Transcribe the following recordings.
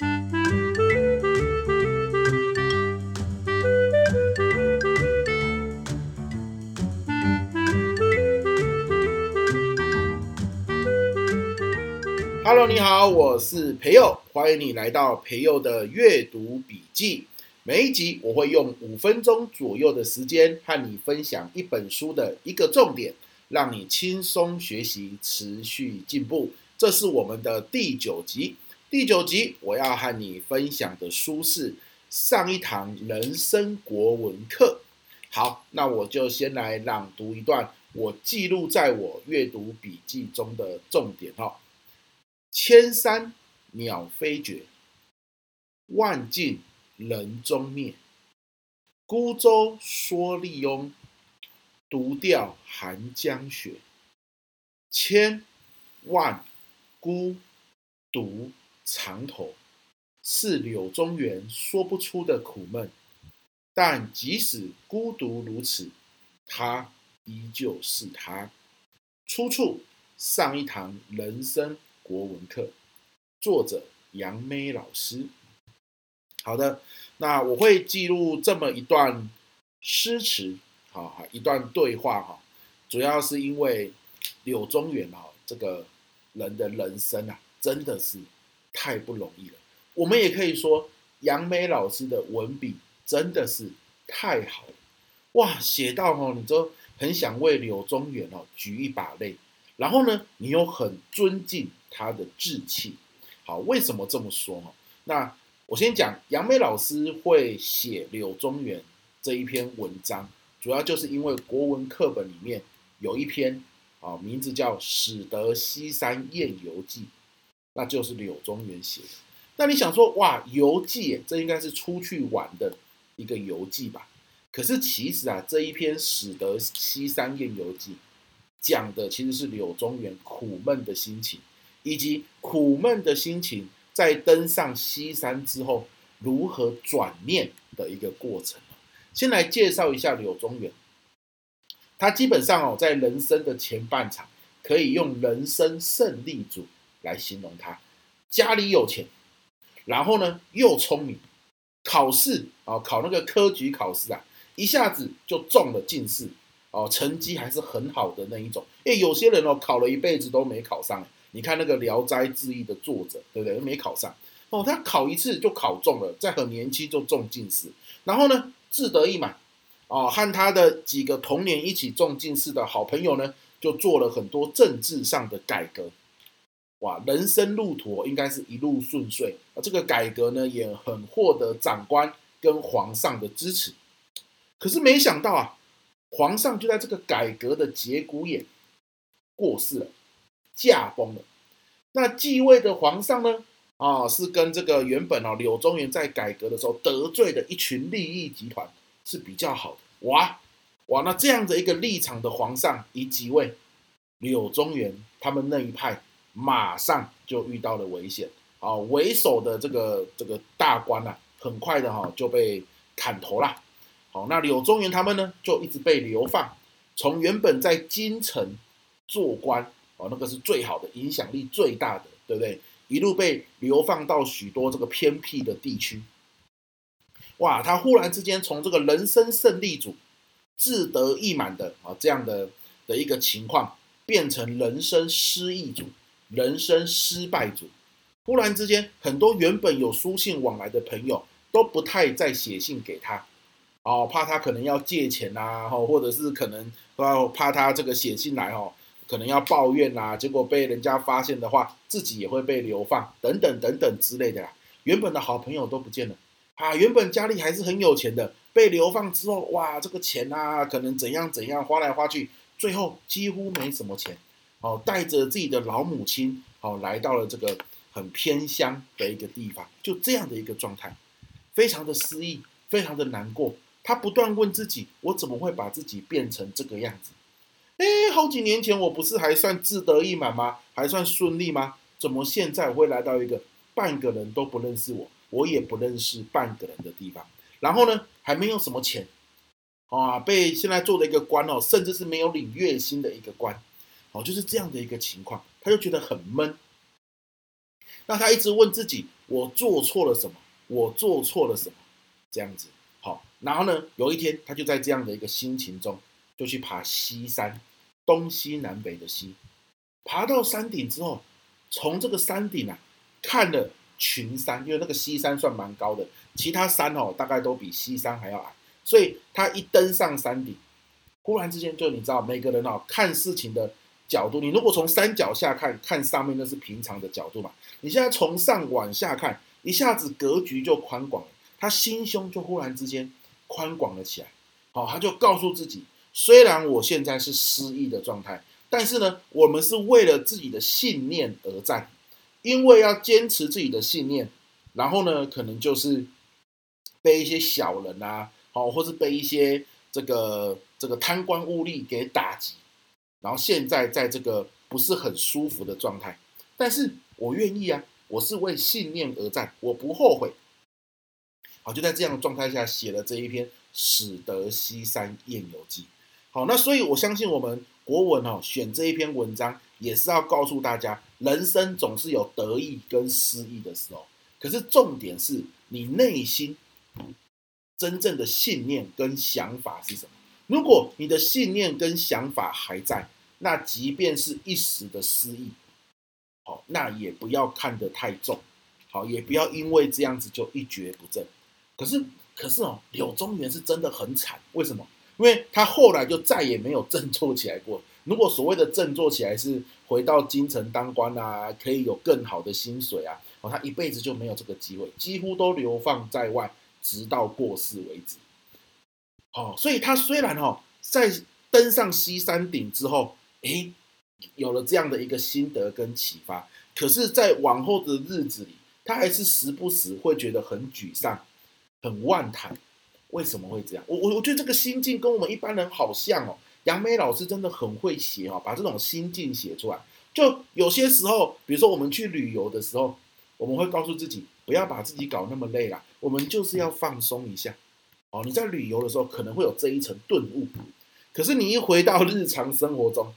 Hello，你好，我是培佑，欢迎你来到培佑的阅读笔记。每一集我会用五分钟左右的时间和你分享一本书的一个重点，让你轻松学习，持续进步。这是我们的第九集。第九集我要和你分享的书是上一堂人生国文课。好，那我就先来朗读一段我记录在我阅读笔记中的重点哦。千山鸟飞绝，万径人踪灭。孤舟蓑笠翁，独钓寒江雪。千万孤独长头，是柳宗元说不出的苦闷。但即使孤独如此，他依旧是他。出处上一堂人生国文课，作者杨梅老师。好的，那我会记录这么一段诗词，好，一段对话哈，主要是因为柳宗元哈这个人的人生啊，真的是太不容易了。我们也可以说，杨梅老师的文笔真的是太好了，哇，写到哈，你都很想为柳宗元哦举一把泪。然后呢，你又很尊敬他的志气，好，为什么这么说哈？那我先讲，杨梅老师会写柳宗元这一篇文章，主要就是因为国文课本里面有一篇啊，名字叫《始得西山宴游记》，那就是柳宗元写的。那你想说，哇，游记，这应该是出去玩的一个游记吧？可是其实啊，这一篇《始得西山宴游记》。讲的其实是柳宗元苦闷的心情，以及苦闷的心情在登上西山之后如何转念的一个过程。先来介绍一下柳宗元，他基本上哦，在人生的前半场可以用人生胜利组来形容他。家里有钱，然后呢又聪明，考试啊考那个科举考试啊，一下子就中了进士。哦，成绩还是很好的那一种。诶，有些人哦，考了一辈子都没考上。你看那个《聊斋志异》的作者，对不对？没考上。哦，他考一次就考中了，在很年轻就中进士。然后呢，志得意满。哦，和他的几个同年一起中进士的好朋友呢，就做了很多政治上的改革。哇，人生路途应该是一路顺遂。啊，这个改革呢，也很获得长官跟皇上的支持。可是没想到啊。皇上就在这个改革的节骨眼过世了，驾崩了。那继位的皇上呢？啊，是跟这个原本哦柳宗元在改革的时候得罪的一群利益集团是比较好的。哇哇，那这样的一个立场的皇上一即位，柳宗元他们那一派马上就遇到了危险。啊，为首的这个这个大官啊，很快的哈就被砍头了。好，那柳宗元他们呢，就一直被流放，从原本在京城做官，哦，那个是最好的，影响力最大的，对不对？一路被流放到许多这个偏僻的地区。哇，他忽然之间从这个人生胜利组、志得意满的啊这样的的一个情况，变成人生失意组、人生失败组。忽然之间，很多原本有书信往来的朋友，都不太再写信给他。哦，怕他可能要借钱呐，或者是可能怕他这个写信来哦，可能要抱怨呐，结果被人家发现的话，自己也会被流放，等等等等之类的啦。原本的好朋友都不见了啊，原本家里还是很有钱的，被流放之后，哇，这个钱啊，可能怎样怎样花来花去，最后几乎没什么钱。哦，带着自己的老母亲，哦，来到了这个很偏乡的一个地方，就这样的一个状态，非常的失意，非常的难过。他不断问自己：“我怎么会把自己变成这个样子？”哎，好几年前我不是还算志得意满吗？还算顺利吗？怎么现在会来到一个半个人都不认识我，我也不认识半个人的地方？然后呢，还没有什么钱啊，被现在做的一个官哦，甚至是没有领月薪的一个官哦，就是这样的一个情况，他就觉得很闷。那他一直问自己：我做错了什么？我做错了什么？这样子，好，然后呢，有一天他就在这样的一个心情中，就去爬西山，东西南北的西，爬到山顶之后，从这个山顶啊，看了群山，因为那个西山算蛮高的，其他山哦大概都比西山还要矮，所以他一登上山顶，忽然之间就你知道，每个人哦看事情的角度，你如果从山脚下看，看上面那是平常的角度嘛，你现在从上往下看，一下子格局就宽广了。他心胸就忽然之间宽广了起来，好，他就告诉自己，虽然我现在是失意的状态，但是呢，我们是为了自己的信念而战，因为要坚持自己的信念，然后呢，可能就是被一些小人啊，好，或是被一些这个这个贪官污吏给打击，然后现在在这个不是很舒服的状态，但是我愿意啊，我是为信念而战，我不后悔。好，就在这样的状态下写了这一篇《始得西山宴游记》。好，那所以我相信我们国文哦，选这一篇文章也是要告诉大家，人生总是有得意跟失意的时候。可是重点是你内心真正的信念跟想法是什么？如果你的信念跟想法还在，那即便是一时的失意，好，那也不要看得太重，好，也不要因为这样子就一蹶不振。可是，可是哦，柳宗元是真的很惨。为什么？因为他后来就再也没有振作起来过。如果所谓的振作起来是回到京城当官啊，可以有更好的薪水啊，哦，他一辈子就没有这个机会，几乎都流放在外，直到过世为止。哦，所以他虽然哦，在登上西山顶之后，诶，有了这样的一个心得跟启发，可是，在往后的日子里，他还是时不时会觉得很沮丧。很万谈，为什么会这样？我我我觉得这个心境跟我们一般人好像哦。杨梅老师真的很会写哦，把这种心境写出来。就有些时候，比如说我们去旅游的时候，我们会告诉自己不要把自己搞那么累了，我们就是要放松一下。哦，你在旅游的时候可能会有这一层顿悟，可是你一回到日常生活中。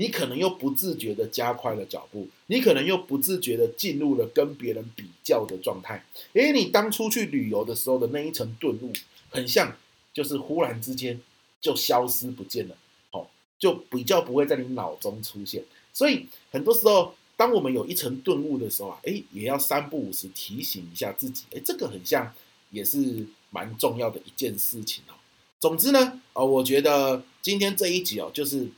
你可能又不自觉的加快了脚步，你可能又不自觉的进入了跟别人比较的状态。诶，你当初去旅游的时候的那一层顿悟，很像就是忽然之间就消失不见了，哦，就比较不会在你脑中出现。所以很多时候，当我们有一层顿悟的时候啊，诶，也要三不五时提醒一下自己，诶，这个很像也是蛮重要的一件事情哦。总之呢，呃，我觉得今天这一集哦，就是。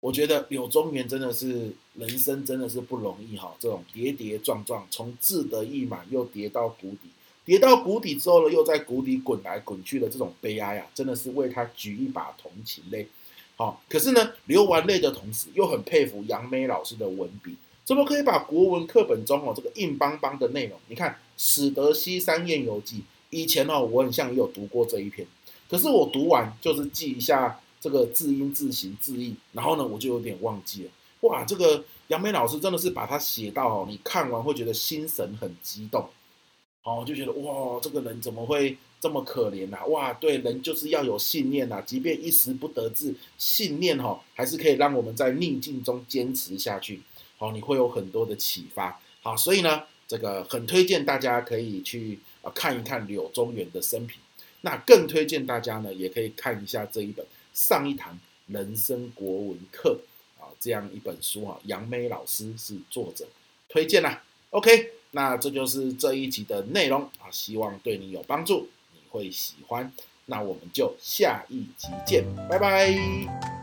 我觉得柳宗元真的是人生真的是不容易哈，这种跌跌撞撞，从志得意满又跌到谷底，跌到谷底之后呢，又在谷底滚来滚去的这种悲哀啊，真的是为他举一把同情泪。好，可是呢，流完泪的同时，又很佩服杨梅老师的文笔，怎么可以把国文课本中哦这个硬邦邦的内容，你看《始得西山宴游记》，以前哦我很像也有读过这一篇，可是我读完就是记一下。这个字音、字形、字义，然后呢，我就有点忘记了。哇，这个杨梅老师真的是把它写到哦，你看完会觉得心神很激动，哦，就觉得哇，这个人怎么会这么可怜呐？哇，对，人就是要有信念呐，即便一时不得志，信念哈还是可以让我们在逆境中坚持下去。好，你会有很多的启发。好，所以呢，这个很推荐大家可以去啊看一看柳宗元的生平。那更推荐大家呢，也可以看一下这一本。上一堂人生国文课啊，这样一本书啊，杨梅老师是作者，推荐啦。OK，那这就是这一集的内容啊，希望对你有帮助，你会喜欢。那我们就下一集见，拜拜。